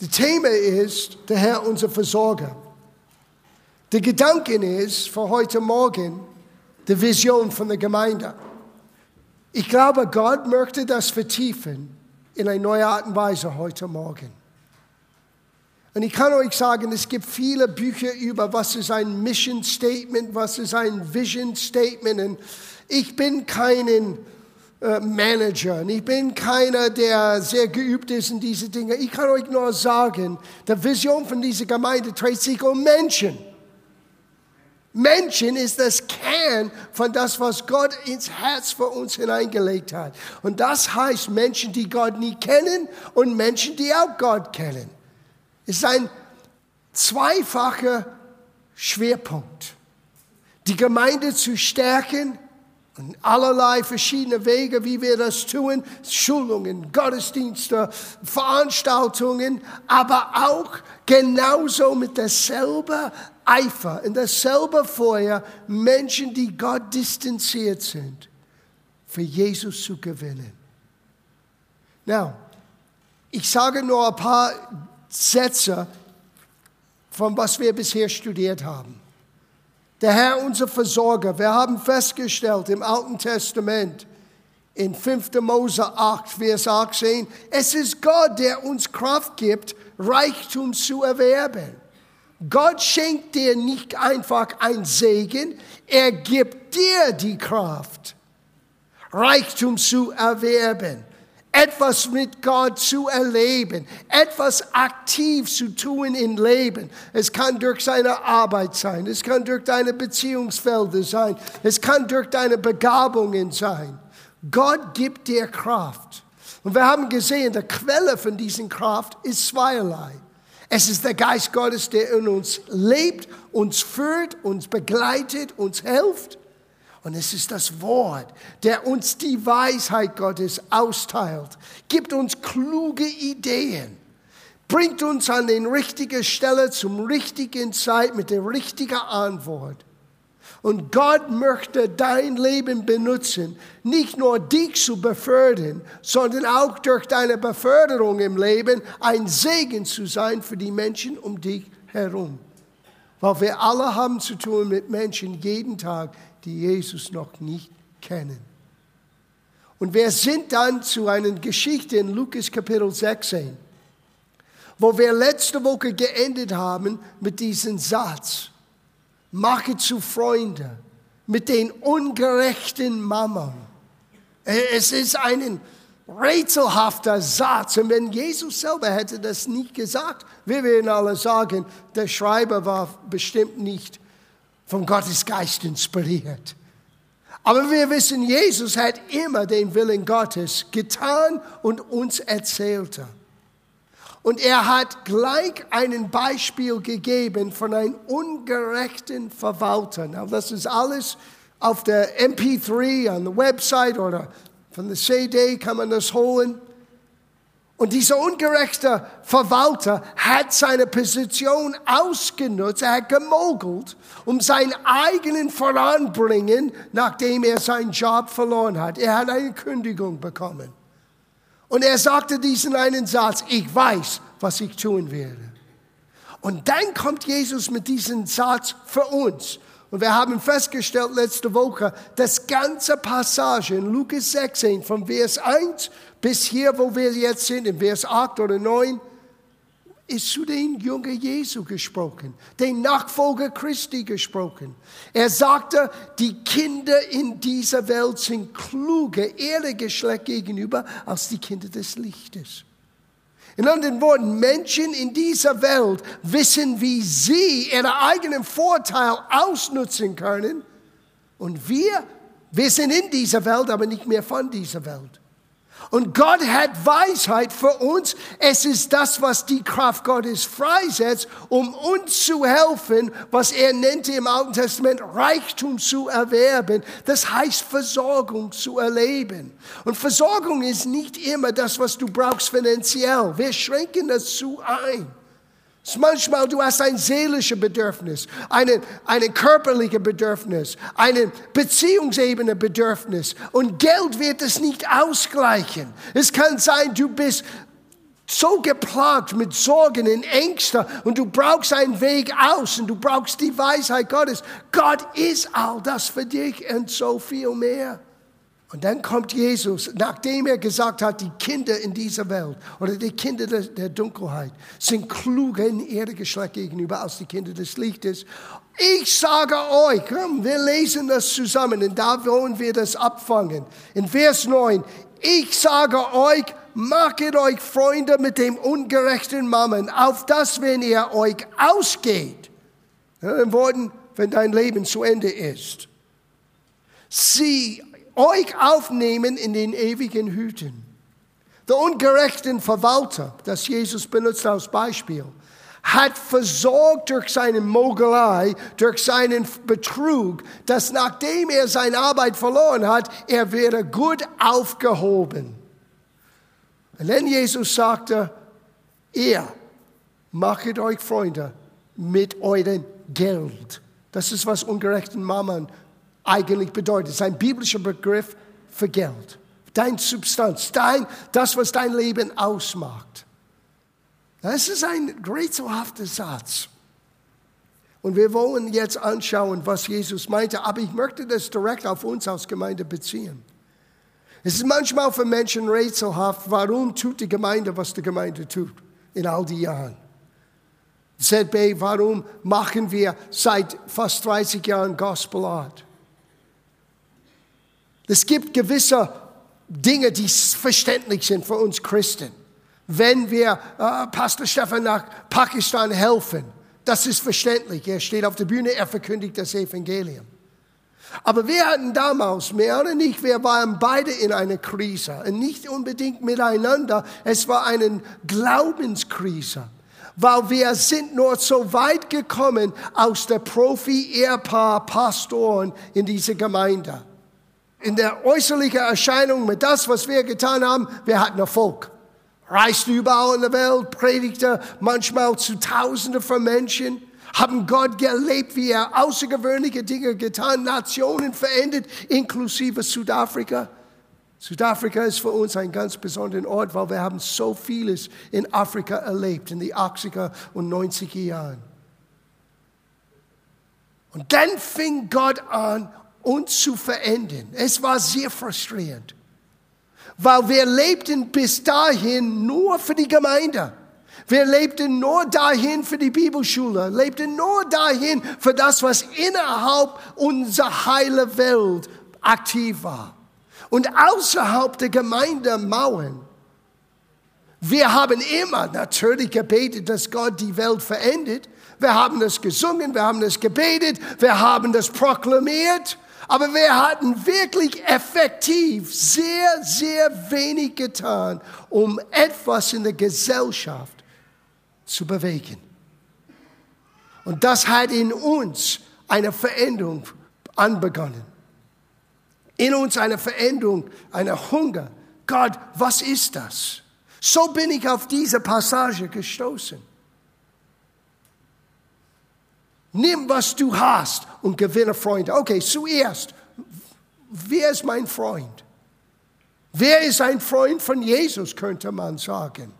Das Thema ist der Herr unser Versorger. Der Gedanke ist für heute Morgen die Vision von der Gemeinde. Ich glaube, Gott möchte das vertiefen in eine neue Art und Weise heute Morgen. Und ich kann euch sagen, es gibt viele Bücher über, was ist ein Mission Statement, was ist ein Vision Statement. Und ich bin kein äh, Manager und ich bin keiner, der sehr geübt ist in diese Dinge. Ich kann euch nur sagen, die Vision von dieser Gemeinde dreht sich um Menschen. Menschen ist das Kern von das, was Gott ins Herz für uns hineingelegt hat. Und das heißt Menschen, die Gott nie kennen und Menschen, die auch Gott kennen. Es ist ein zweifacher Schwerpunkt. Die Gemeinde zu stärken und allerlei verschiedene Wege, wie wir das tun, Schulungen, Gottesdienste, Veranstaltungen, aber auch genauso mit derselben Eifer, in derselben Feuer Menschen, die Gott distanziert sind, für Jesus zu gewinnen. Now, ich sage nur ein paar Sätze von was wir bisher studiert haben. Der Herr, unser Versorger, wir haben festgestellt im Alten Testament, in 5. Mose 8, Vers 18, es ist Gott, der uns Kraft gibt, Reichtum zu erwerben. Gott schenkt dir nicht einfach ein Segen, er gibt dir die Kraft, Reichtum zu erwerben etwas mit Gott zu erleben, etwas aktiv zu tun im Leben. Es kann durch seine Arbeit sein, es kann durch deine Beziehungsfelder sein, es kann durch deine Begabungen sein. Gott gibt dir Kraft. Und wir haben gesehen, die Quelle von dieser Kraft ist zweierlei. Es ist der Geist Gottes, der in uns lebt, uns führt, uns begleitet, uns hilft. Und es ist das Wort, der uns die Weisheit Gottes austeilt, gibt uns kluge Ideen, bringt uns an den richtigen Stelle zum richtigen Zeit mit der richtigen Antwort. Und Gott möchte dein Leben benutzen, nicht nur dich zu befördern, sondern auch durch deine Beförderung im Leben ein Segen zu sein für die Menschen um dich herum. Weil wir alle haben zu tun mit Menschen jeden Tag, die Jesus noch nicht kennen. Und wir sind dann zu einer Geschichte in Lukas Kapitel 16, wo wir letzte Woche geendet haben mit diesem Satz, mache zu Freunde mit den ungerechten Mammern. Es ist ein rätselhafter Satz. Und wenn Jesus selber hätte das nicht gesagt, wir würden alle sagen, der Schreiber war bestimmt nicht vom Gottesgeist inspiriert. Aber wir wissen, Jesus hat immer den Willen Gottes getan und uns erzählte. Und er hat gleich ein Beispiel gegeben von einem ungerechten Verwalter. Now, das ist alles auf der MP3, an der Website oder von der CD kann man das holen. Und dieser ungerechte Verwalter hat seine Position ausgenutzt, er hat gemogelt, um seinen eigenen voranbringen, nachdem er seinen Job verloren hat. Er hat eine Kündigung bekommen. Und er sagte diesen einen Satz, ich weiß, was ich tun werde. Und dann kommt Jesus mit diesem Satz für uns. Und wir haben festgestellt letzte Woche, das ganze Passage in Lukas 16 von Vers 1 bis hier, wo wir jetzt sind, in Vers 8 oder 9, ist zu den Jüngern Jesu gesprochen, den Nachfolger Christi gesprochen. Er sagte, die Kinder in dieser Welt sind kluger, ehrlich Geschlecht gegenüber als die Kinder des Lichtes. In anderen Worten, Menschen in dieser Welt wissen, wie sie ihren eigenen Vorteil ausnutzen können. Und wir, wir sind in dieser Welt, aber nicht mehr von dieser Welt. Und Gott hat Weisheit für uns. Es ist das, was die Kraft Gottes freisetzt, um uns zu helfen, was er nannte im Alten Testament Reichtum zu erwerben. Das heißt Versorgung zu erleben. Und Versorgung ist nicht immer das, was du brauchst finanziell. Wir schränken das zu ein. Manchmal du hast ein seelisches Bedürfnis, ein eine körperliche Bedürfnis, eine Beziehungsebene Bedürfnis und Geld wird es nicht ausgleichen. Es kann sein, du bist so geplagt mit Sorgen und Ängsten und du brauchst einen Weg aus und du brauchst die Weisheit Gottes. Gott ist all das für dich und so viel mehr. Und dann kommt Jesus, nachdem er gesagt hat, die Kinder in dieser Welt oder die Kinder der Dunkelheit sind kluger in ihrem Geschlecht gegenüber als die Kinder des Lichtes. Ich sage euch, wir lesen das zusammen und da wollen wir das abfangen. In Vers 9, ich sage euch, Macht euch Freunde mit dem ungerechten Mammen, auf das, wenn ihr euch ausgeht, in den Worten, wenn dein Leben zu Ende ist, sie euch aufnehmen in den ewigen Hüten. Der ungerechten Verwalter, das Jesus benutzt als Beispiel, hat versorgt durch seine Mogelei, durch seinen Betrug, dass nachdem er seine Arbeit verloren hat, er wäre gut aufgehoben. Und dann Jesus sagte, ihr machet euch Freunde mit eurem Geld. Das ist, was ungerechten Mammon eigentlich bedeutet. Das ist ein biblischer Begriff für Geld. Dein Substanz, dein, das, was dein Leben ausmacht. Das ist ein rätselhafter Satz. Und wir wollen jetzt anschauen, was Jesus meinte, aber ich möchte das direkt auf uns als Gemeinde beziehen. Es ist manchmal für Menschen rätselhaft, warum tut die Gemeinde, was die Gemeinde tut in all die Jahren. ZB, warum machen wir seit fast 30 Jahren Gospel Art? Es gibt gewisse Dinge, die verständlich sind für uns Christen. Wenn wir äh, Pastor Stefan nach Pakistan helfen, das ist verständlich. Er steht auf der Bühne, er verkündigt das Evangelium. Aber wir hatten damals, mehr oder nicht, wir waren beide in einer Krise. Und nicht unbedingt miteinander, es war eine Glaubenskrise. Weil wir sind nur so weit gekommen aus der Profi-Ehepaar Pastoren in dieser Gemeinde. In der äußerlichen Erscheinung mit das, was wir getan haben, wir hatten Erfolg. Reiste überall in der Welt, predigte manchmal zu Tausenden von Menschen haben Gott gelebt, wie er außergewöhnliche Dinge getan, Nationen verändert, inklusive Südafrika. Südafrika ist für uns ein ganz besonderer Ort, weil wir haben so vieles in Afrika erlebt in den 80er und 90er Jahren. Und dann fing Gott an, uns zu verändern. Es war sehr frustrierend, weil wir lebten bis dahin nur für die Gemeinde. Wir lebten nur dahin für die Bibelschule, lebten nur dahin für das, was innerhalb unserer heile Welt aktiv war. Und außerhalb der Gemeindemauern. Wir haben immer natürlich gebetet, dass Gott die Welt verändert. Wir haben das gesungen, wir haben das gebetet, wir haben das proklamiert. Aber wir hatten wirklich effektiv sehr, sehr wenig getan, um etwas in der Gesellschaft zu bewegen. Und das hat in uns eine Veränderung anbegonnen. In uns eine Veränderung, eine Hunger. Gott, was ist das? So bin ich auf diese Passage gestoßen. Nimm, was du hast und gewinne Freunde. Okay, zuerst, wer ist mein Freund? Wer ist ein Freund von Jesus, könnte man sagen.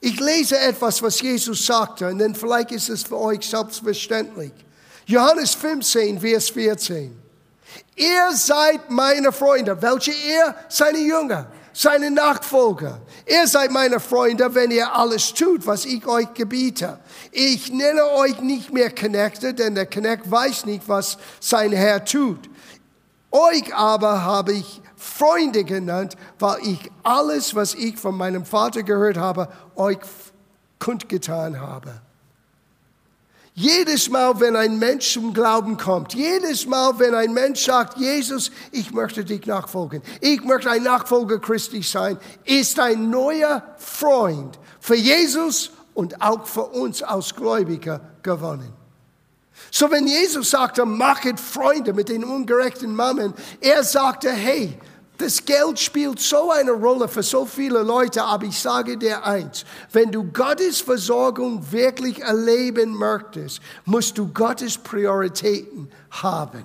Ich lese etwas, was Jesus sagte, und dann vielleicht ist es für euch selbstverständlich. Johannes 15, Vers 14. Ihr seid meine Freunde. Welche ihr? Seine Jünger, seine Nachfolger. Ihr seid meine Freunde, wenn ihr alles tut, was ich euch gebiete. Ich nenne euch nicht mehr Knechte, denn der Knecht weiß nicht, was sein Herr tut. Euch aber habe ich Freunde genannt, weil ich alles, was ich von meinem Vater gehört habe, euch kundgetan habe. Jedes Mal, wenn ein Mensch zum Glauben kommt, jedes Mal, wenn ein Mensch sagt, Jesus, ich möchte dich nachfolgen, ich möchte ein Nachfolger Christi sein, ist ein neuer Freund für Jesus und auch für uns als Gläubiger gewonnen. So wenn Jesus sagte, machet Freunde mit den ungerechten Mammen, er sagte, hey, das Geld spielt so eine Rolle für so viele Leute, aber ich sage dir eins, wenn du Gottes Versorgung wirklich erleben möchtest, musst du Gottes Prioritäten haben.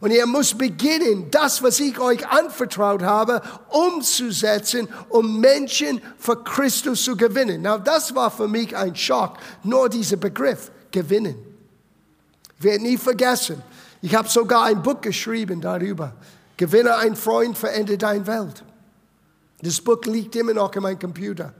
Und ihr müsst beginnen, das, was ich euch anvertraut habe, umzusetzen, um Menschen für Christus zu gewinnen. Na, das war für mich ein Schock, nur dieser Begriff, gewinnen. Ich werde nie vergessen. Ich habe sogar ein Buch geschrieben darüber. Gewinne ein Freund, verändere deine Welt. Das Buch liegt immer noch in meinem Computer.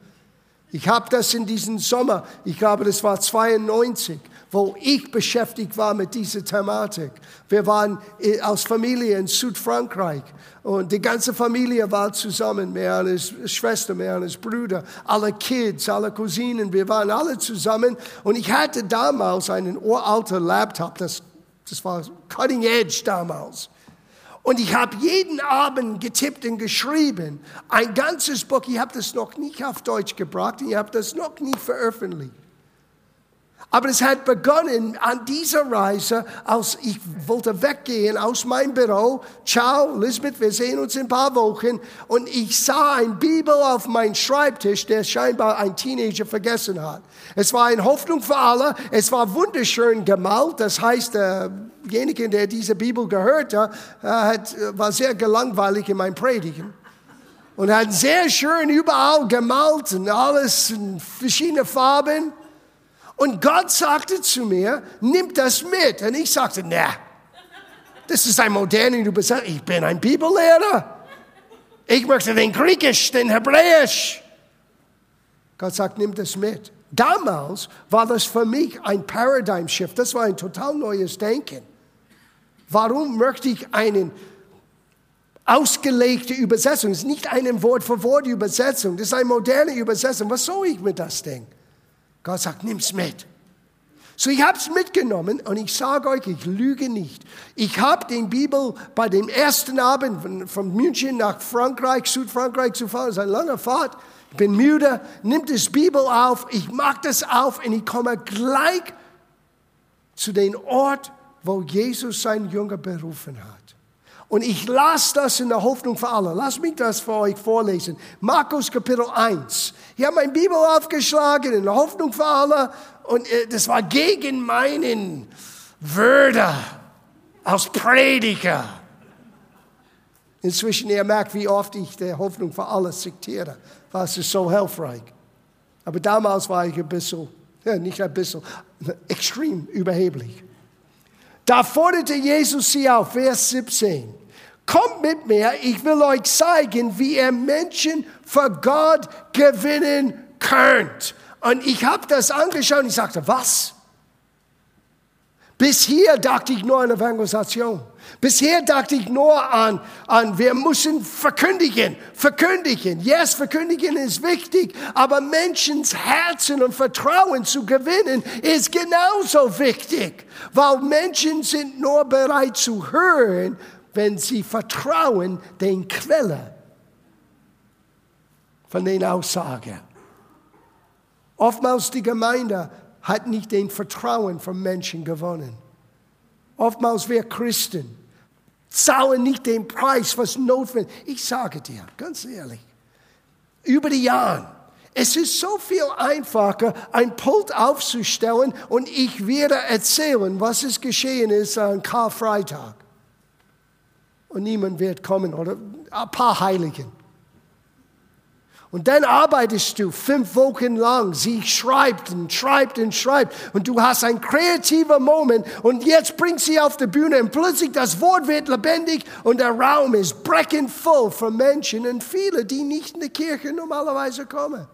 Ich habe das in diesem Sommer, ich glaube, das war 92, wo ich beschäftigt war mit dieser Thematik. Wir waren äh, als Familie in Südfrankreich und die ganze Familie war zusammen, mehr als Schwester, mehr als Brüder, alle Kids, alle Cousinen, wir waren alle zusammen und ich hatte damals einen uralten Laptop, das, das war cutting edge damals. Und ich habe jeden Abend getippt und geschrieben, ein ganzes Buch, ich habe das noch nicht auf Deutsch gebracht, ich habe das noch nie veröffentlicht. Aber es hat begonnen an dieser Reise, als ich wollte weggehen aus meinem Büro. Ciao, Elizabeth, wir sehen uns in ein paar Wochen. Und ich sah ein Bibel auf meinem Schreibtisch, der scheinbar ein Teenager vergessen hat. Es war eine Hoffnung für alle. Es war wunderschön gemalt. Das heißt, derjenige, der diese Bibel gehört hat, war sehr gelangweilig in meinem Predigen. Und hat sehr schön überall gemalt und alles in verschiedene Farben. Und Gott sagte zu mir, nimm das mit. Und ich sagte, na, das ist ein moderner Übersetzung. Ich bin ein Bibellehrer. Ich möchte den Griechisch, den Hebräisch. Gott sagt, nimm das mit. Damals war das für mich ein Paradigm Shift. Das war ein total neues Denken. Warum möchte ich einen ausgelegte Übersetzung? Das ist nicht eine Wort für Wort Übersetzung. Das ist eine moderne Übersetzung. Was soll ich mit das Ding? Gott sagt, nimm's mit. So, ich habe es mitgenommen und ich sage euch, ich lüge nicht. Ich habe den Bibel bei dem ersten Abend von, von München nach Frankreich, Südfrankreich zu fahren, das ist eine lange Fahrt. Ich bin müde, nimmt das Bibel auf, ich mag das auf und ich komme gleich zu dem Ort, wo Jesus seinen Jünger berufen hat. Und ich las das in der Hoffnung für alle. Lass mich das für euch vorlesen. Markus Kapitel 1. Ich habe meine Bibel aufgeschlagen in der Hoffnung für alle. Und äh, das war gegen meinen Würde als Prediger. Inzwischen, ihr merkt, wie oft ich der Hoffnung für alle zitiere. Was ist so hilfreich. Aber damals war ich ein bisschen, ja, nicht ein bisschen, extrem überheblich. Da forderte Jesus sie auf, Vers 17. Kommt mit mir, ich will euch zeigen, wie ihr Menschen für Gott gewinnen könnt. Und ich habe das angeschaut und ich sagte, was? Bis hier dachte ich nur an Evangelisation. Bisher dachte ich nur an, an, wir müssen verkündigen, verkündigen. Yes, verkündigen ist wichtig, aber Menschens Herzen und Vertrauen zu gewinnen ist genauso wichtig, weil Menschen sind nur bereit zu hören, wenn sie vertrauen den Quelle von den Aussagen. Oftmals die Gemeinde hat nicht den Vertrauen von Menschen gewonnen. Oftmals wir Christen zahlen nicht den Preis, was notwendig ist. Ich sage dir, ganz ehrlich, über die Jahre, es ist so viel einfacher, ein Pult aufzustellen und ich werde erzählen, was es geschehen ist an Karfreitag und niemand wird kommen oder ein paar Heiligen. Und dann arbeitest du fünf Wochen lang. Sie schreibt und schreibt und schreibt. Und du hast einen kreativen Moment. Und jetzt bringt sie auf die Bühne und plötzlich das Wort wird lebendig und der Raum ist brechend voll von Menschen und viele, die nicht in die Kirche normalerweise kommen.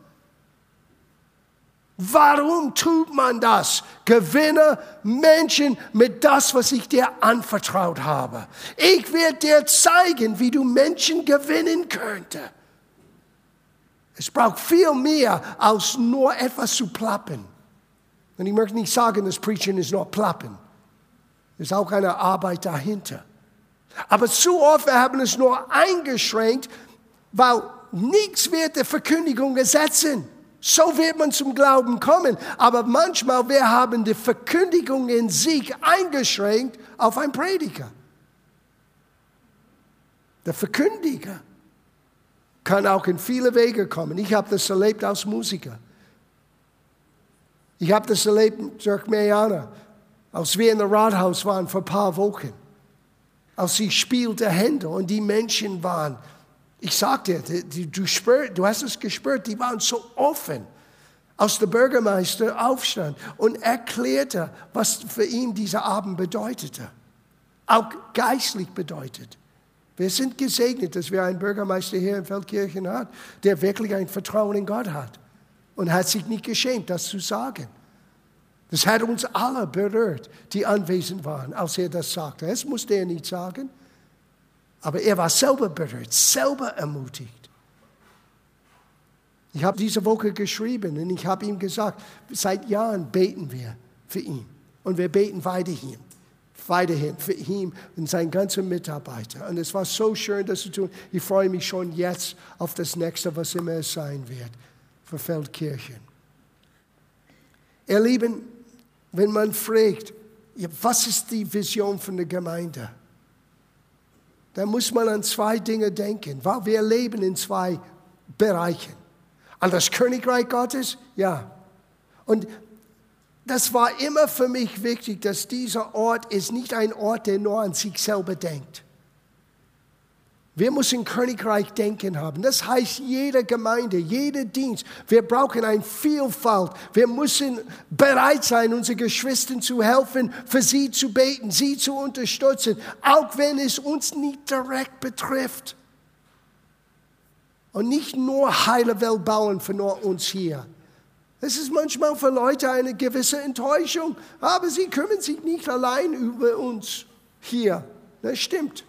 Warum tut man das? Gewinne Menschen mit das, was ich dir anvertraut habe. Ich werde dir zeigen, wie du Menschen gewinnen könntest. Es braucht viel mehr, als nur etwas zu plappen. Und ich möchte nicht sagen, das Preaching ist nur plappen. Es ist auch eine Arbeit dahinter. Aber zu oft wir haben es nur eingeschränkt, weil nichts wird der Verkündigung ersetzen. So wird man zum Glauben kommen. Aber manchmal, wir haben die Verkündigung in sich eingeschränkt auf einen Prediger. Der Verkündiger kann auch in viele Wege kommen. Ich habe das erlebt als Musiker. Ich habe das erlebt durch Mariana, als wir in der Rathaus waren vor ein paar Wochen. als sie spielte Hände und die Menschen waren, ich sagte, du, du, du hast es gespürt, die waren so offen als der Bürgermeister aufstand und erklärte, was für ihn dieser Abend bedeutete. Auch geistlich bedeutet. Wir sind gesegnet, dass wir einen Bürgermeister hier in Feldkirchen haben, der wirklich ein Vertrauen in Gott hat und hat sich nicht geschämt, das zu sagen. Das hat uns alle berührt, die anwesend waren, als er das sagte. Das musste er nicht sagen, aber er war selber berührt, selber ermutigt. Ich habe diese Woche geschrieben und ich habe ihm gesagt, seit Jahren beten wir für ihn. Und wir beten weiterhin, weiterhin für ihn und seinen ganzen Mitarbeiter. Und es war so schön, das zu tun. Ich freue mich schon jetzt auf das nächste, was immer es sein wird, für Feldkirchen. Ihr Lieben, wenn man fragt, was ist die Vision von der Gemeinde? Dann muss man an zwei Dinge denken, weil wir leben in zwei Bereichen. An das Königreich Gottes? Ja. Und das war immer für mich wichtig, dass dieser Ort ist nicht ein Ort, der nur an sich selber denkt. Wir müssen Königreich denken haben. Das heißt, jede Gemeinde, jeder Dienst, wir brauchen eine Vielfalt. Wir müssen bereit sein, unseren Geschwistern zu helfen, für sie zu beten, sie zu unterstützen, auch wenn es uns nicht direkt betrifft. Und nicht nur heile Welt bauen für nur uns hier. Es ist manchmal für Leute eine gewisse Enttäuschung, aber sie kümmern sich nicht allein über uns hier. Das stimmt.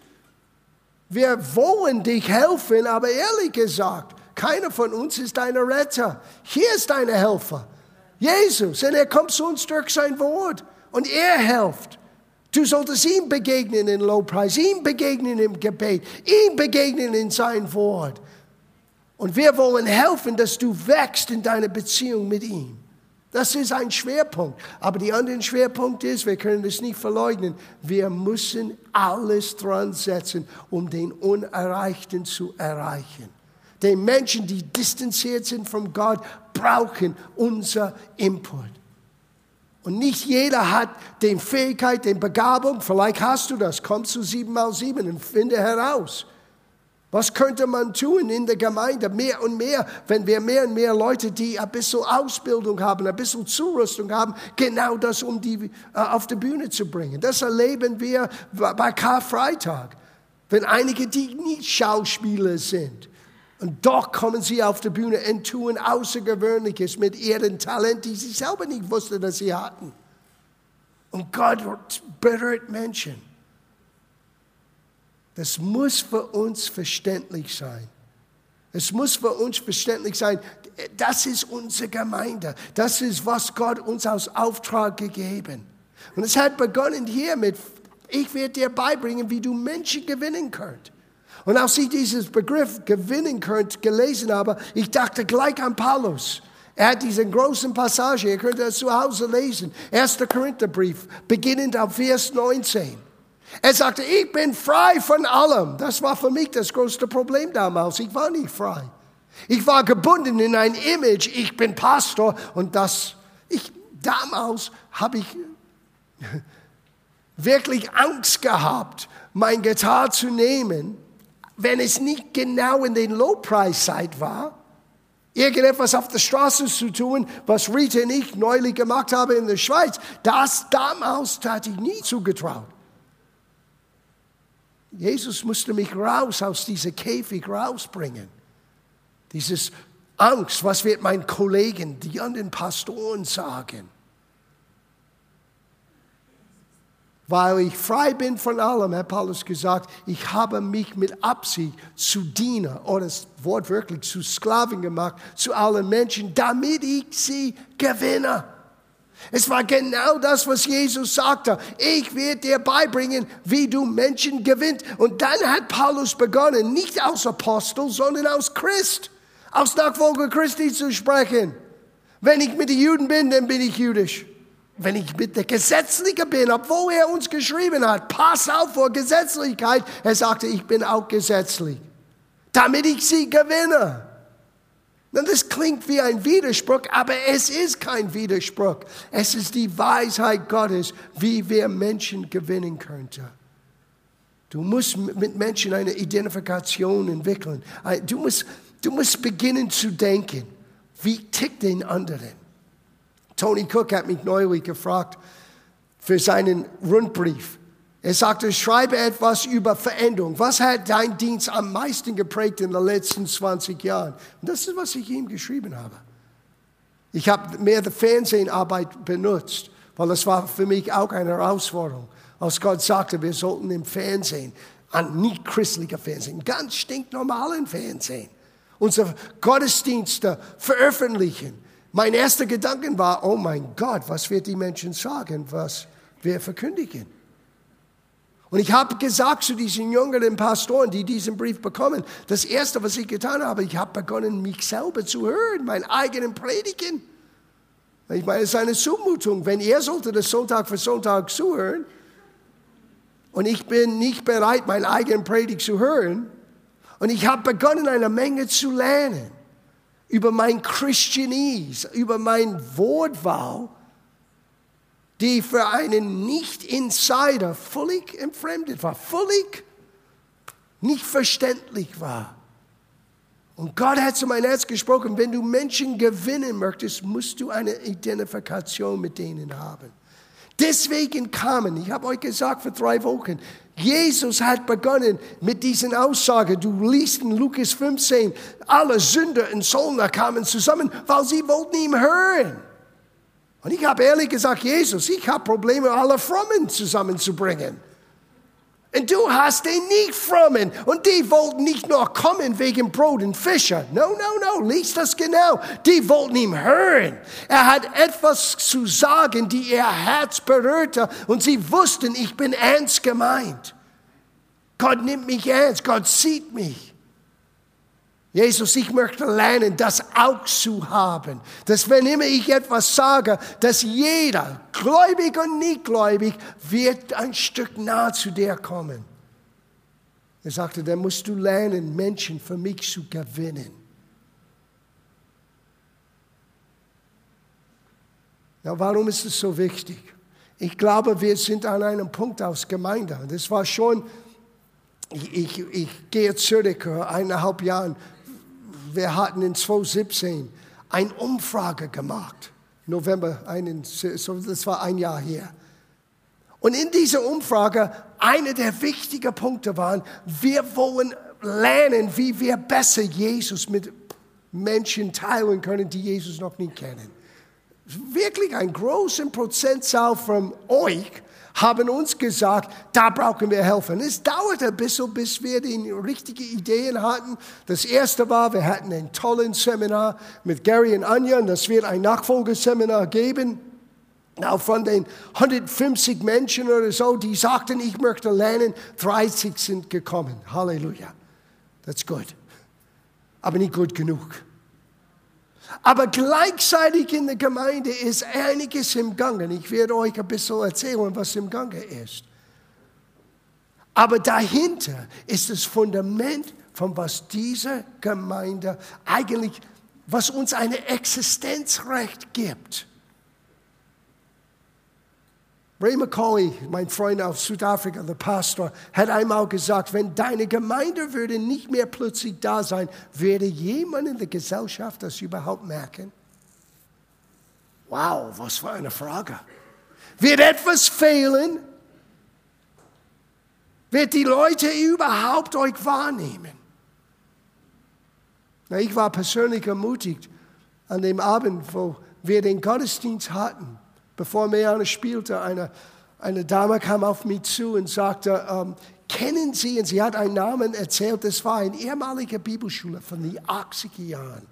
Wir wollen dich helfen, aber ehrlich gesagt, keiner von uns ist dein Retter. Hier ist dein Helfer. Jesus. Und er kommt zu uns durch sein Wort. Und er hilft. Du solltest ihm begegnen in Lobpreis, ihm begegnen im Gebet, ihm begegnen in sein Wort. Und wir wollen helfen, dass du wächst in deiner Beziehung mit ihm. Das ist ein Schwerpunkt. Aber die andere Schwerpunkt ist, wir können das nicht verleugnen, wir müssen alles dran setzen, um den Unerreichten zu erreichen. Die Menschen, die distanziert sind von Gott, brauchen unser Input. Und nicht jeder hat die Fähigkeit, die Begabung, vielleicht hast du das, komm zu sieben mal sieben und finde heraus. Was könnte man tun in der Gemeinde? Mehr und mehr, wenn wir mehr und mehr Leute, die ein bisschen Ausbildung haben, ein bisschen Zurüstung haben, genau das um die äh, auf die Bühne zu bringen. Das erleben wir bei Karfreitag. Wenn einige, die nicht Schauspieler sind, und doch kommen sie auf die Bühne und tun Außergewöhnliches mit ihren Talenten, die sie selber nicht wussten, dass sie hatten. Und Gott berührt Menschen. Das muss für uns verständlich sein. Es muss für uns verständlich sein, das ist unsere Gemeinde. Das ist, was Gott uns als Auftrag gegeben. Und es hat begonnen hier mit, ich werde dir beibringen, wie du Menschen gewinnen könnt. Und als ich dieses Begriff gewinnen könnt gelesen habe, ich dachte gleich an Paulus. Er hat diese großen Passage, ihr könnt das zu Hause lesen. 1. Korintherbrief, beginnend auf Vers 19. Er sagte, ich bin frei von allem. Das war für mich das größte Problem damals. Ich war nicht frei. Ich war gebunden in ein Image, ich bin Pastor und das, ich, damals habe ich wirklich Angst gehabt, mein Gitarre zu nehmen, wenn es nicht genau in den Lowpreis-Zeit war, irgendetwas auf der Straße zu tun, was Rita und ich neulich gemacht haben in der Schweiz, das damals hatte ich nie zugetraut. Jesus musste mich raus aus diesem Käfig rausbringen. Dieses Angst, was wird mein Kollegen, die anderen Pastoren sagen? Weil ich frei bin von allem, hat Paulus gesagt, ich habe mich mit Absicht zu Diener oder das Wort wirklich zu Sklaven gemacht, zu allen Menschen, damit ich sie gewinne. Es war genau das, was Jesus sagte. Ich werde dir beibringen, wie du Menschen gewinnt. Und dann hat Paulus begonnen, nicht als Apostel, sondern als Christ, als Nachfolger Christi zu sprechen. Wenn ich mit den Juden bin, dann bin ich jüdisch. Wenn ich mit der Gesetzlichen bin, obwohl er uns geschrieben hat, pass auf vor Gesetzlichkeit, er sagte, ich bin auch gesetzlich, damit ich sie gewinne. Das klingt wie ein Widerspruch, aber es ist kein Widerspruch. Es ist die Weisheit Gottes, wie wir Menschen gewinnen könnten. Du musst mit Menschen eine Identifikation entwickeln. Du musst, du musst beginnen zu denken, wie tickt den anderen? Tony Cook hat mich neulich gefragt für seinen Rundbrief. Er sagte, schreibe etwas über Veränderung. Was hat dein Dienst am meisten geprägt in den letzten 20 Jahren? Und das ist, was ich ihm geschrieben habe. Ich habe mehr die Fernseharbeit benutzt, weil das war für mich auch eine Herausforderung. Als Gott sagte, wir sollten im Fernsehen, an nicht christlicher Fernsehen, ganz stinknormalen Fernsehen, unsere Gottesdienste veröffentlichen. Mein erster Gedanke war, oh mein Gott, was wird die Menschen sagen, was wir verkündigen? Und ich habe gesagt zu diesen jüngeren Pastoren, die diesen Brief bekommen, das Erste, was ich getan habe, ich habe begonnen, mich selber zu hören, meinen eigenen Predigen. Ich meine, es ist eine Zumutung. Wenn er sollte das Sonntag für Sonntag zuhören und ich bin nicht bereit, meinen eigenen Predigt zu hören, und ich habe begonnen, eine Menge zu lernen über mein Christianese, über mein Wortwahl, die für einen Nicht-Insider völlig entfremdet war, völlig nicht verständlich war. Und Gott hat zu meinem Herz gesprochen, wenn du Menschen gewinnen möchtest, musst du eine Identifikation mit denen haben. Deswegen kamen, ich habe euch gesagt vor drei Wochen, Jesus hat begonnen mit diesen Aussagen. Du liest in Lukas 15, alle Sünder und Zollner kamen zusammen, weil sie wollten ihm hören. Und ich habe ehrlich gesagt, Jesus, ich habe Probleme, alle Frommen zusammenzubringen. Und du hast den nicht frommen. Und die wollten nicht nur kommen wegen Brot und Fische. No, no, no, lies das genau. Die wollten ihm hören. Er hat etwas zu sagen, die ihr Herz berührte. Und sie wussten, ich bin ernst gemeint. Gott nimmt mich ernst. Gott sieht mich. Jesus, ich möchte lernen, das auch zu haben. Dass wenn immer ich etwas sage, dass jeder, gläubig und nicht gläubig, wird ein Stück nah zu dir kommen. Er sagte, dann musst du lernen, Menschen für mich zu gewinnen. Ja, warum ist es so wichtig? Ich glaube, wir sind an einem Punkt aus Gemeinde. Das war schon, ich, ich, ich gehe zurück, eineinhalb Jahre wir hatten in 2017 eine Umfrage gemacht. November, das war ein Jahr her. Und in dieser Umfrage, einer der wichtigen Punkte waren, wir wollen lernen, wie wir besser Jesus mit Menschen teilen können, die Jesus noch nicht kennen. Wirklich ein großer Prozentzahl von euch haben uns gesagt, da brauchen wir helfen. Es dauerte ein bisschen, bis wir die richtigen Ideen hatten. Das erste war, wir hatten ein tolles Seminar mit Gary und Anja und das wird ein Nachfolgeseminar geben. Auch von den 150 Menschen oder so, die sagten, ich möchte lernen, 30 sind gekommen. Halleluja. That's good. Aber nicht gut genug. Aber gleichzeitig in der Gemeinde ist einiges im Gange. Ich werde euch ein bisschen erzählen, was im Gange ist. Aber dahinter ist das Fundament von was diese Gemeinde eigentlich, was uns ein Existenzrecht gibt. Ray McCauley, mein Freund aus Südafrika, der Pastor, hat einmal gesagt, wenn deine Gemeinde würde nicht mehr plötzlich da sein, würde jemand in der Gesellschaft das überhaupt merken? Wow, was für eine Frage. Wird etwas fehlen? Wird die Leute überhaupt euch wahrnehmen? Na, ich war persönlich ermutigt an dem Abend, wo wir den Gottesdienst hatten bevor Meane spielte, eine, eine Dame kam auf mich zu und sagte, ähm, kennen Sie, und sie hat einen Namen erzählt, das war eine ehemalige Bibelschule von den 80er Jahren.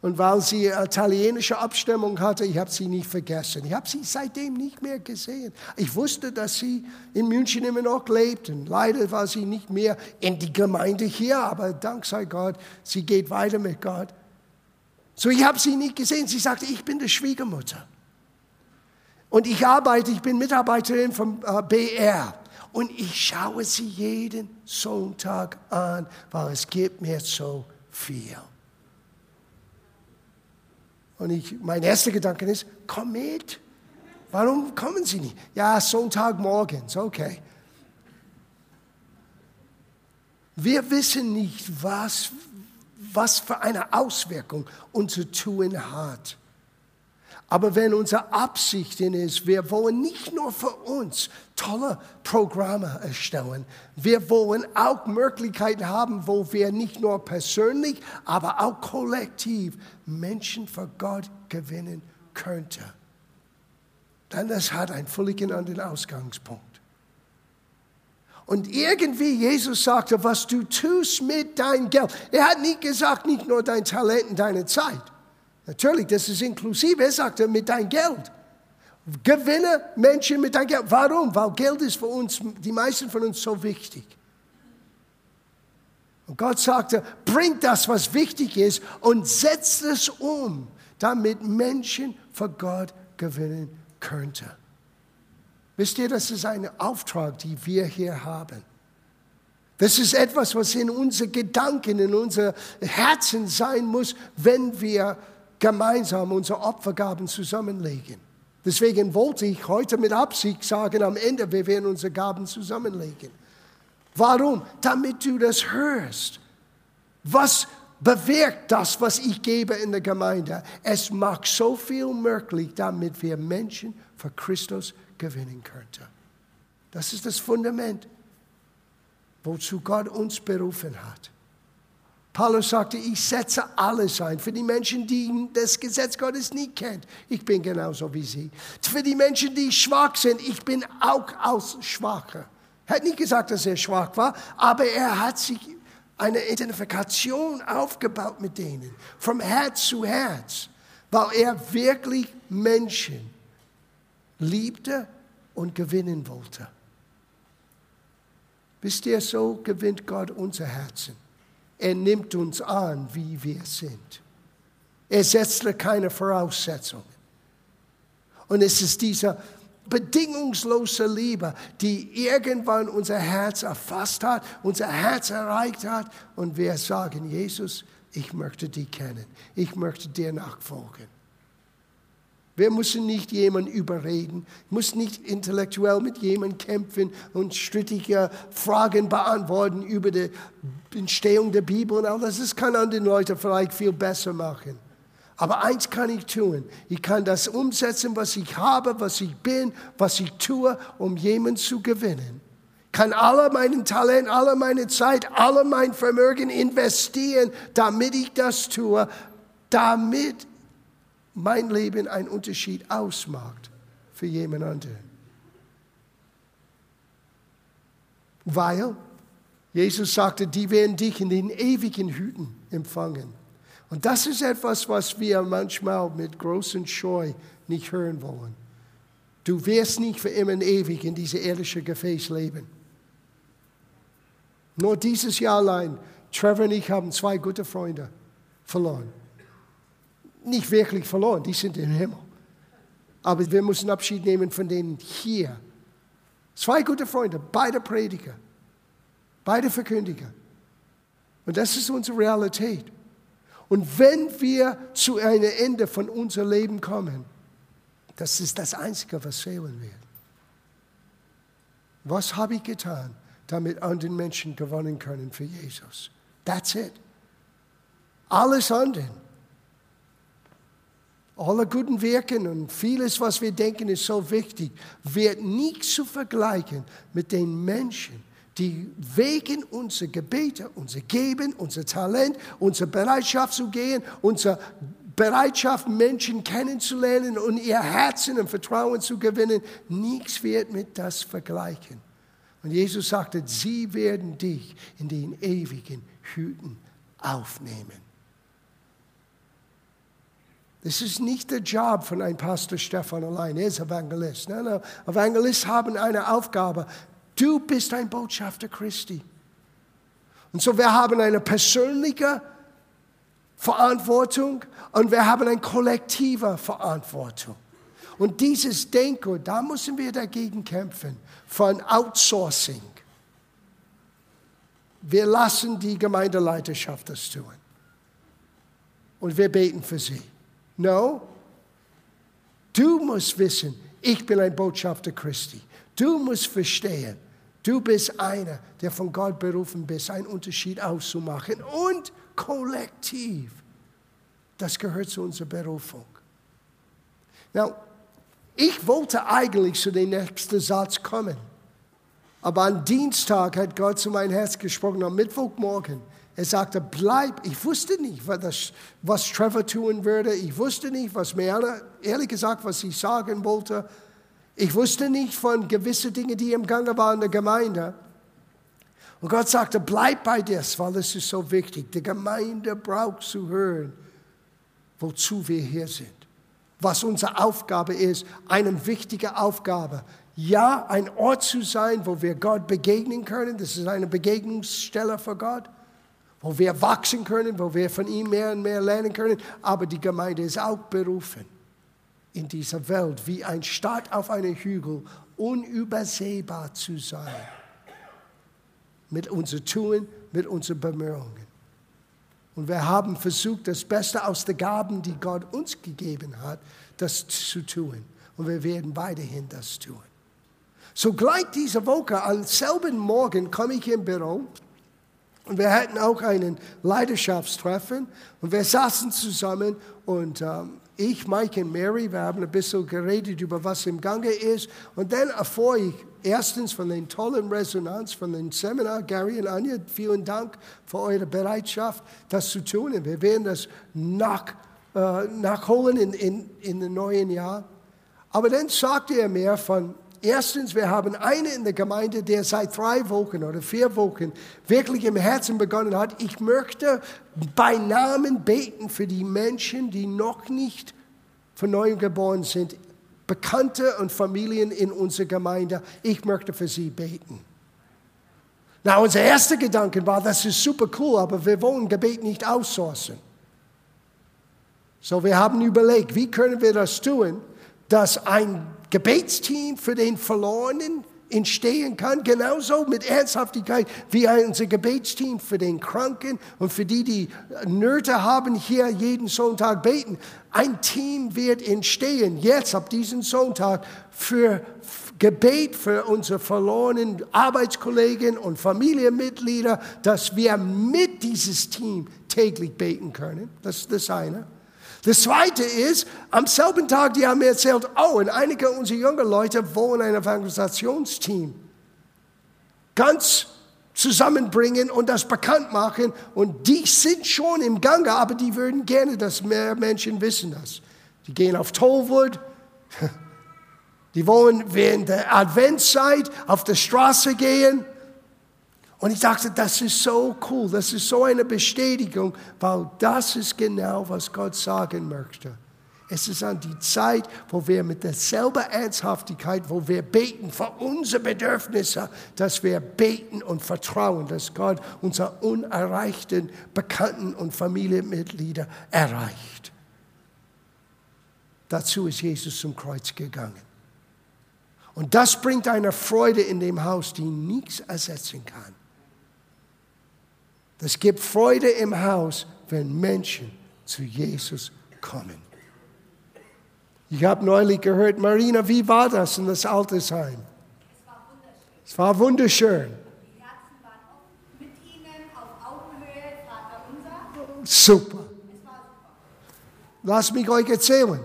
Und weil sie italienische Abstimmung hatte, ich habe sie nicht vergessen. Ich habe sie seitdem nicht mehr gesehen. Ich wusste, dass sie in München immer noch lebt. Und leider war sie nicht mehr in die Gemeinde hier, aber dank sei Gott, sie geht weiter mit Gott. So, ich habe sie nicht gesehen. Sie sagte, ich bin die Schwiegermutter. Und ich arbeite, ich bin Mitarbeiterin vom äh, BR. Und ich schaue sie jeden Sonntag an, weil es gibt mir so viel. Und ich, mein erster Gedanke ist, komm mit. Warum kommen Sie nicht? Ja, Sonntagmorgens, okay. Wir wissen nicht, was, was für eine Auswirkung unser Tun hat. Aber wenn unsere Absicht ist, wir wollen nicht nur für uns tolle Programme erstellen, wir wollen auch Möglichkeiten haben, wo wir nicht nur persönlich, aber auch kollektiv Menschen für Gott gewinnen könnten. Dann das hat einen völlig anderen Ausgangspunkt. Und irgendwie Jesus sagte, was du tust mit deinem Geld. Er hat nicht gesagt, nicht nur dein Talent und deine Zeit. Natürlich, das ist inklusive. Er sagte, mit deinem Geld. Gewinne Menschen mit deinem Geld. Warum? Weil Geld ist für uns, die meisten von uns, so wichtig. Und Gott sagte, bring das, was wichtig ist, und setzt es um, damit Menschen für Gott gewinnen könnten. Wisst ihr, das ist ein Auftrag, den wir hier haben. Das ist etwas, was in unseren Gedanken, in unser Herzen sein muss, wenn wir gemeinsam unsere Opfergaben zusammenlegen. Deswegen wollte ich heute mit Absicht sagen, am Ende, wir werden unsere Gaben zusammenlegen. Warum? Damit du das hörst. Was bewirkt das, was ich gebe in der Gemeinde? Es macht so viel möglich, damit wir Menschen für Christus gewinnen könnten. Das ist das Fundament, wozu Gott uns berufen hat. Paulus sagte, ich setze alles ein für die Menschen, die das Gesetz Gottes nie kennt. Ich bin genauso wie sie. Für die Menschen, die schwach sind, ich bin auch aus Schwacher. Er hat nicht gesagt, dass er schwach war, aber er hat sich eine Identifikation aufgebaut mit denen, vom Herz zu Herz, weil er wirklich Menschen liebte und gewinnen wollte. Wisst ihr, so gewinnt Gott unser Herzen. Er nimmt uns an, wie wir sind. Er setzt keine Voraussetzungen. Und es ist diese bedingungslose Liebe, die irgendwann unser Herz erfasst hat, unser Herz erreicht hat. Und wir sagen, Jesus, ich möchte dich kennen. Ich möchte dir nachfolgen. Wir müssen nicht jemanden überreden, muss nicht intellektuell mit jemandem kämpfen und strittige Fragen beantworten über die Entstehung der Bibel und all das. Das kann andere Leute vielleicht viel besser machen. Aber eins kann ich tun. Ich kann das umsetzen, was ich habe, was ich bin, was ich tue, um jemanden zu gewinnen. Kann alle meinen Talent, alle meine Zeit, alle mein Vermögen investieren, damit ich das tue, damit mein Leben einen Unterschied ausmacht für jemand anderen. Weil Jesus sagte, die werden dich in den ewigen Hüten empfangen. Und das ist etwas, was wir manchmal mit großem Scheu nicht hören wollen. Du wirst nicht für immer und ewig in diesem irdischen Gefäß leben. Nur dieses Jahr allein, Trevor und ich haben zwei gute Freunde verloren nicht wirklich verloren, die sind im Himmel. Aber wir müssen Abschied nehmen von denen hier. Zwei gute Freunde, beide Prediger, beide Verkündiger. Und das ist unsere Realität. Und wenn wir zu einem Ende von unserem Leben kommen, das ist das Einzige, was fehlen wird. Was habe ich getan, damit andere Menschen gewonnen können für Jesus? That's it. Alles andere alle guten Wirken und vieles, was wir denken, ist so wichtig, wird nicht zu vergleichen mit den Menschen, die wegen unserer Gebete, unser Geben, unser Talent, unsere Bereitschaft zu gehen, unsere Bereitschaft, Menschen kennenzulernen und ihr Herzen und Vertrauen zu gewinnen, nichts wird mit das vergleichen. Und Jesus sagte, sie werden dich in den ewigen Hüten aufnehmen. Das ist nicht der Job von einem Pastor Stefan allein. Er ist Evangelist. Nein, nein. Evangelisten haben eine Aufgabe. Du bist ein Botschafter Christi. Und so wir haben eine persönliche Verantwortung und wir haben eine kollektive Verantwortung. Und dieses Denken, da müssen wir dagegen kämpfen, von Outsourcing. Wir lassen die Gemeindeleiterschaft das tun. Und wir beten für sie. No. Du musst wissen, ich bin ein Botschafter Christi. Du musst verstehen, Du bist einer, der von Gott berufen bist, einen Unterschied auszumachen. Und kollektiv. Das gehört zu unserer Berufung. Now, ich wollte eigentlich zu dem nächsten Satz kommen. Aber am Dienstag hat Gott zu meinem Herz gesprochen, am Mittwochmorgen. Er sagte, bleib. Ich wusste nicht, was, Trevor tun würde. Ich wusste nicht, was Meana, ehrlich gesagt, was ich sagen wollte. Ich wusste nicht von gewissen Dingen, die im Gange waren in der Gemeinde. Und Gott sagte, bleib bei das, weil es ist so wichtig. Die Gemeinde braucht zu hören, wozu wir hier sind. Was unsere Aufgabe ist, eine wichtige Aufgabe. Ja, ein Ort zu sein, wo wir Gott begegnen können. Das ist eine Begegnungsstelle für Gott wo wir wachsen können, wo wir von ihm mehr und mehr lernen können. Aber die Gemeinde ist auch berufen, in dieser Welt wie ein Stadt auf einem Hügel unübersehbar zu sein. Mit unserem Tun, mit unseren Bemühungen. Und wir haben versucht, das Beste aus den Gaben, die Gott uns gegeben hat, das zu tun. Und wir werden weiterhin das tun. So gleich diese Woche, am selben Morgen komme ich im Büro und wir hatten auch einen Leidenschaftstreffen und wir saßen zusammen und ähm, ich, Mike und Mary, wir haben ein bisschen geredet über was im Gange ist. Und dann erfuhr ich erstens von den tollen Resonanz von dem Seminar. Gary und Anja, vielen Dank für eure Bereitschaft, das zu tun. Und wir werden das nach, äh, nachholen in, in, in dem neuen Jahr. Aber dann sagte er mir von Erstens, wir haben einen in der Gemeinde, der seit drei Wochen oder vier Wochen wirklich im Herzen begonnen hat. Ich möchte bei Namen beten für die Menschen, die noch nicht von neuem geboren sind. Bekannte und Familien in unserer Gemeinde. Ich möchte für sie beten. Na, unser erster Gedanke war, das ist super cool, aber wir wollen Gebet nicht outsourcen. So, wir haben überlegt, wie können wir das tun, dass ein Gebetsteam für den Verlorenen entstehen kann, genauso mit Ernsthaftigkeit wie unser Gebetsteam für den Kranken und für die, die Nöte haben, hier jeden Sonntag beten. Ein Team wird entstehen, jetzt ab diesem Sonntag, für Gebet für unsere verlorenen Arbeitskollegen und Familienmitglieder, dass wir mit dieses Team täglich beten können. Das ist das eine. Das zweite ist, am selben Tag, die haben mir erzählt, oh, und einige unserer jungen Leute wollen ein Evangelisationsteam ganz zusammenbringen und das bekannt machen. Und die sind schon im Gange, aber die würden gerne, dass mehr Menschen wissen das. Die gehen auf Tollwood. Die wollen während der Adventszeit auf der Straße gehen und ich dachte, das ist so cool, das ist so eine Bestätigung, weil das ist genau, was Gott sagen möchte. Es ist an die Zeit, wo wir mit derselben Ernsthaftigkeit, wo wir beten für unsere Bedürfnisse, dass wir beten und vertrauen, dass Gott unsere unerreichten Bekannten und Familienmitglieder erreicht. Dazu ist Jesus zum Kreuz gegangen. Und das bringt eine Freude in dem Haus, die nichts ersetzen kann. Es gibt Freude im Haus, wenn Menschen zu Jesus kommen. Ich habe neulich gehört, Marina, wie war das in das Altersheim? Es war wunderschön. Die Herzen waren offen mit ihnen auf Augenhöhe, Vater unser. Super. Lass mich euch erzählen.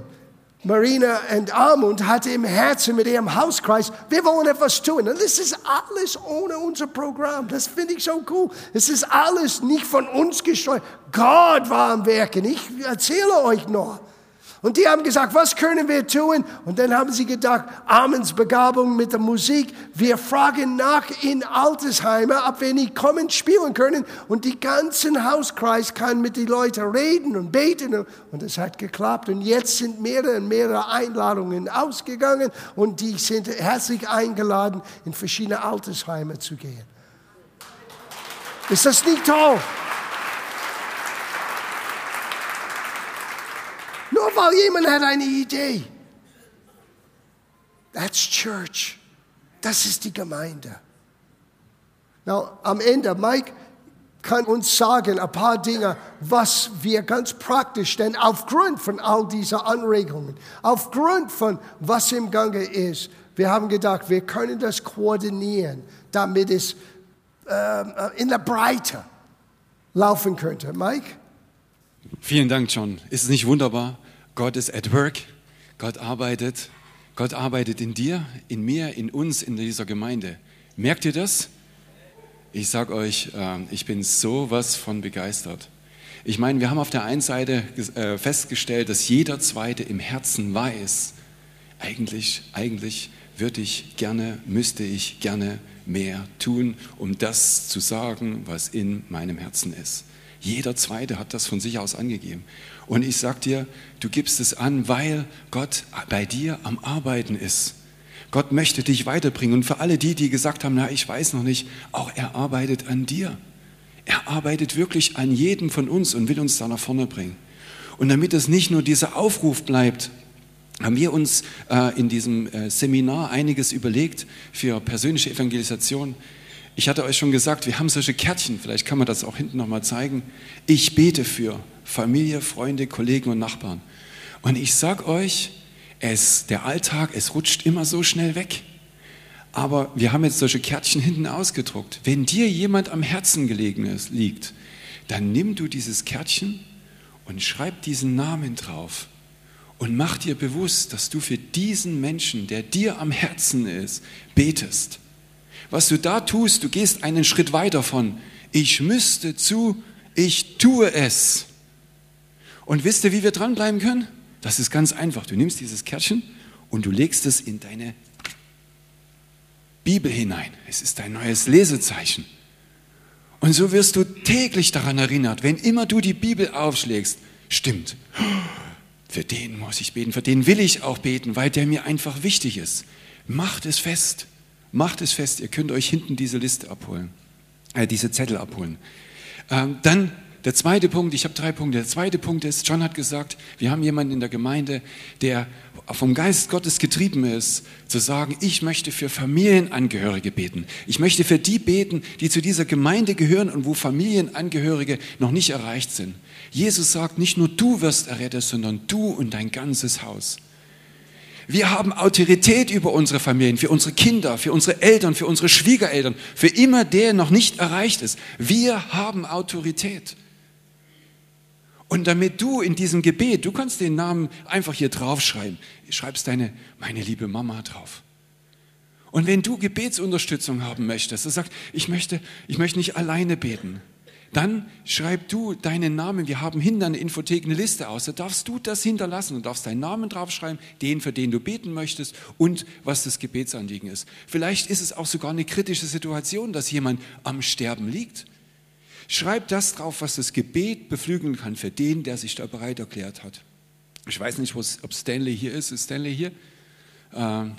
Marina und Armund hatte im Herzen mit ihrem Hauskreis, wir wollen etwas tun. Und das ist alles ohne unser Programm. Das finde ich so cool. Es ist alles nicht von uns gesteuert. Gott war am Werken. Ich erzähle euch noch. Und die haben gesagt, was können wir tun? Und dann haben sie gedacht, Amens Begabung mit der Musik. Wir fragen nach in Altersheime, ob wir nicht kommen spielen können. Und die ganzen Hauskreis kann mit den Leuten reden und beten. Und es hat geklappt. Und jetzt sind mehrere und mehrere Einladungen ausgegangen. Und die sind herzlich eingeladen, in verschiedene Altersheime zu gehen. Ist das nicht toll? Nur weil jemand hat eine Idee. That's church. Das ist die Gemeinde. Now, am Ende, Mike kann uns sagen ein paar Dinge, was wir ganz praktisch, denn aufgrund von all dieser Anregungen, aufgrund von was im Gange ist, wir haben gedacht, wir können das koordinieren, damit es äh, in der Breite laufen könnte. Mike? Vielen Dank, John. Ist es nicht wunderbar? Gott ist at work. Gott arbeitet. Gott arbeitet in dir, in mir, in uns, in dieser Gemeinde. Merkt ihr das? Ich sage euch, ähm, ich bin sowas von begeistert. Ich meine, wir haben auf der einen Seite äh, festgestellt, dass jeder Zweite im Herzen weiß, eigentlich, eigentlich würde ich gerne, müsste ich gerne mehr tun, um das zu sagen, was in meinem Herzen ist. Jeder Zweite hat das von sich aus angegeben. Und ich sage dir, du gibst es an, weil Gott bei dir am Arbeiten ist. Gott möchte dich weiterbringen. Und für alle die, die gesagt haben, na, ich weiß noch nicht, auch er arbeitet an dir. Er arbeitet wirklich an jedem von uns und will uns da nach vorne bringen. Und damit es nicht nur dieser Aufruf bleibt, haben wir uns äh, in diesem äh, Seminar einiges überlegt für persönliche Evangelisation. Ich hatte euch schon gesagt, wir haben solche Kärtchen, vielleicht kann man das auch hinten nochmal zeigen. Ich bete für Familie, Freunde, Kollegen und Nachbarn. Und ich sage euch, es, der Alltag, es rutscht immer so schnell weg. Aber wir haben jetzt solche Kärtchen hinten ausgedruckt. Wenn dir jemand am Herzen gelegen ist, liegt, dann nimm du dieses Kärtchen und schreib diesen Namen drauf und mach dir bewusst, dass du für diesen Menschen, der dir am Herzen ist, betest. Was du da tust, du gehst einen Schritt weiter von ich müsste zu, ich tue es. Und wisst ihr, wie wir dranbleiben können? Das ist ganz einfach. Du nimmst dieses Kärtchen und du legst es in deine Bibel hinein. Es ist dein neues Lesezeichen. Und so wirst du täglich daran erinnert, wenn immer du die Bibel aufschlägst, stimmt, für den muss ich beten, für den will ich auch beten, weil der mir einfach wichtig ist. Macht es fest, macht es fest. Ihr könnt euch hinten diese Liste abholen, äh, diese Zettel abholen. Ähm, dann der zweite Punkt, ich habe drei Punkte. Der zweite Punkt ist, John hat gesagt, wir haben jemanden in der Gemeinde, der vom Geist Gottes getrieben ist, zu sagen, ich möchte für Familienangehörige beten. Ich möchte für die beten, die zu dieser Gemeinde gehören und wo Familienangehörige noch nicht erreicht sind. Jesus sagt, nicht nur du wirst errettet, sondern du und dein ganzes Haus. Wir haben Autorität über unsere Familien, für unsere Kinder, für unsere Eltern, für unsere Schwiegereltern, für immer der noch nicht erreicht ist. Wir haben Autorität. Und damit du in diesem Gebet, du kannst den Namen einfach hier draufschreiben, schreibst deine, meine liebe Mama drauf. Und wenn du Gebetsunterstützung haben möchtest, du sagst, ich möchte, ich möchte nicht alleine beten, dann schreib du deinen Namen. Wir haben hinter einer Infothek eine Liste aus. Da darfst du das hinterlassen und darfst deinen Namen draufschreiben, den, für den du beten möchtest und was das Gebetsanliegen ist. Vielleicht ist es auch sogar eine kritische Situation, dass jemand am Sterben liegt. Schreib das drauf, was das Gebet beflügeln kann für den, der sich da bereit erklärt hat. Ich weiß nicht, ob Stanley hier ist. Ist Stanley hier? Ähm,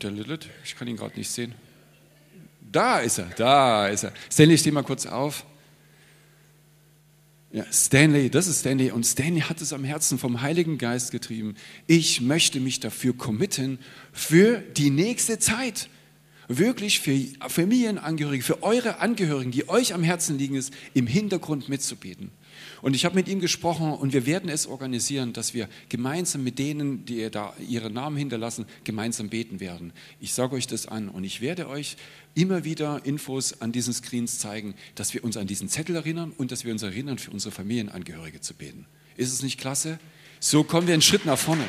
der Lilith, ich kann ihn gerade nicht sehen. Da ist er, da ist er. Stanley, steh mal kurz auf. Ja, Stanley, das ist Stanley. Und Stanley hat es am Herzen vom Heiligen Geist getrieben. Ich möchte mich dafür committen, für die nächste Zeit wirklich für Familienangehörige, für eure Angehörigen, die euch am Herzen liegen, ist, im Hintergrund mitzubeten. Und ich habe mit ihm gesprochen und wir werden es organisieren, dass wir gemeinsam mit denen, die da ihre Namen hinterlassen, gemeinsam beten werden. Ich sage euch das an und ich werde euch immer wieder Infos an diesen Screens zeigen, dass wir uns an diesen Zettel erinnern und dass wir uns erinnern, für unsere Familienangehörige zu beten. Ist es nicht klasse? So kommen wir einen Schritt nach vorne.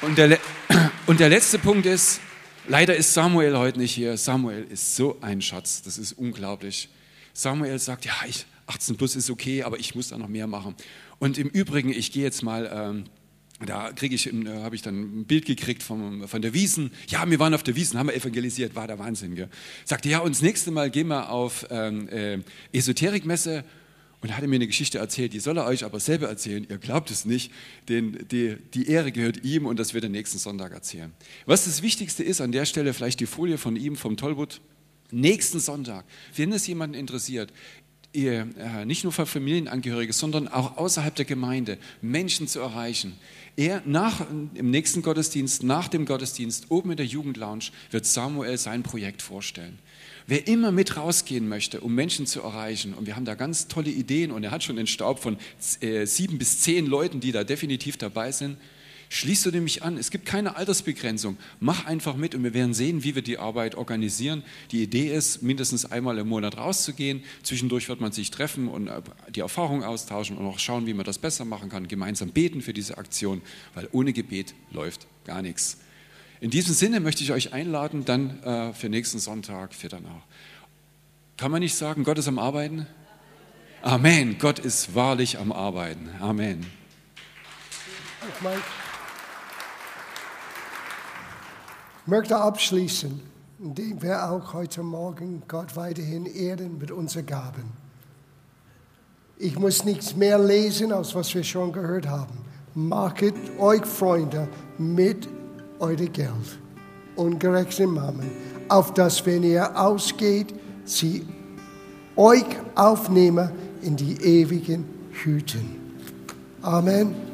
Und der, und der letzte Punkt ist, Leider ist Samuel heute nicht hier. Samuel ist so ein Schatz, das ist unglaublich. Samuel sagt, ja, ich, 18 plus ist okay, aber ich muss da noch mehr machen. Und im Übrigen, ich gehe jetzt mal, ähm, da kriege ich, äh, habe ich dann ein Bild gekriegt vom, von der Wiesen. Ja, wir waren auf der Wiesen, haben wir evangelisiert, war der Wahnsinn. Gell? Sagte, ja, und das nächste Mal gehen wir auf ähm, äh, Esoterikmesse und hatte mir eine Geschichte erzählt, die soll er euch aber selber erzählen. Ihr glaubt es nicht, denn die, die Ehre gehört ihm und das wird er nächsten Sonntag erzählen. Was das Wichtigste ist, an der Stelle vielleicht die Folie von ihm, vom Tollwood. Nächsten Sonntag, wenn es jemanden interessiert, ihr, äh, nicht nur für Familienangehörige, sondern auch außerhalb der Gemeinde Menschen zu erreichen. Er nach, im nächsten Gottesdienst, nach dem Gottesdienst, oben in der Jugendlounge, wird Samuel sein Projekt vorstellen. Wer immer mit rausgehen möchte, um Menschen zu erreichen, und wir haben da ganz tolle Ideen und er hat schon den Staub von äh, sieben bis zehn Leuten, die da definitiv dabei sind, Schließt du nämlich an. Es gibt keine Altersbegrenzung. Mach einfach mit und wir werden sehen, wie wir die Arbeit organisieren. Die Idee ist, mindestens einmal im Monat rauszugehen. Zwischendurch wird man sich treffen und äh, die Erfahrung austauschen und auch schauen, wie man das besser machen kann. Gemeinsam beten für diese Aktion, weil ohne Gebet läuft gar nichts. In diesem Sinne möchte ich euch einladen, dann äh, für nächsten Sonntag, für danach. Kann man nicht sagen, Gott ist am Arbeiten? Amen. Gott ist wahrlich am Arbeiten. Amen. Ich möchte abschließen, indem wir auch heute Morgen Gott weiterhin ehren mit unseren Gaben. Ich muss nichts mehr lesen, als was wir schon gehört haben. Macht euch Freunde mit eurem Geld. Ungerechte Mamen, auf das, wenn ihr ausgeht, sie euch aufnehmen in die ewigen Hüten. Amen.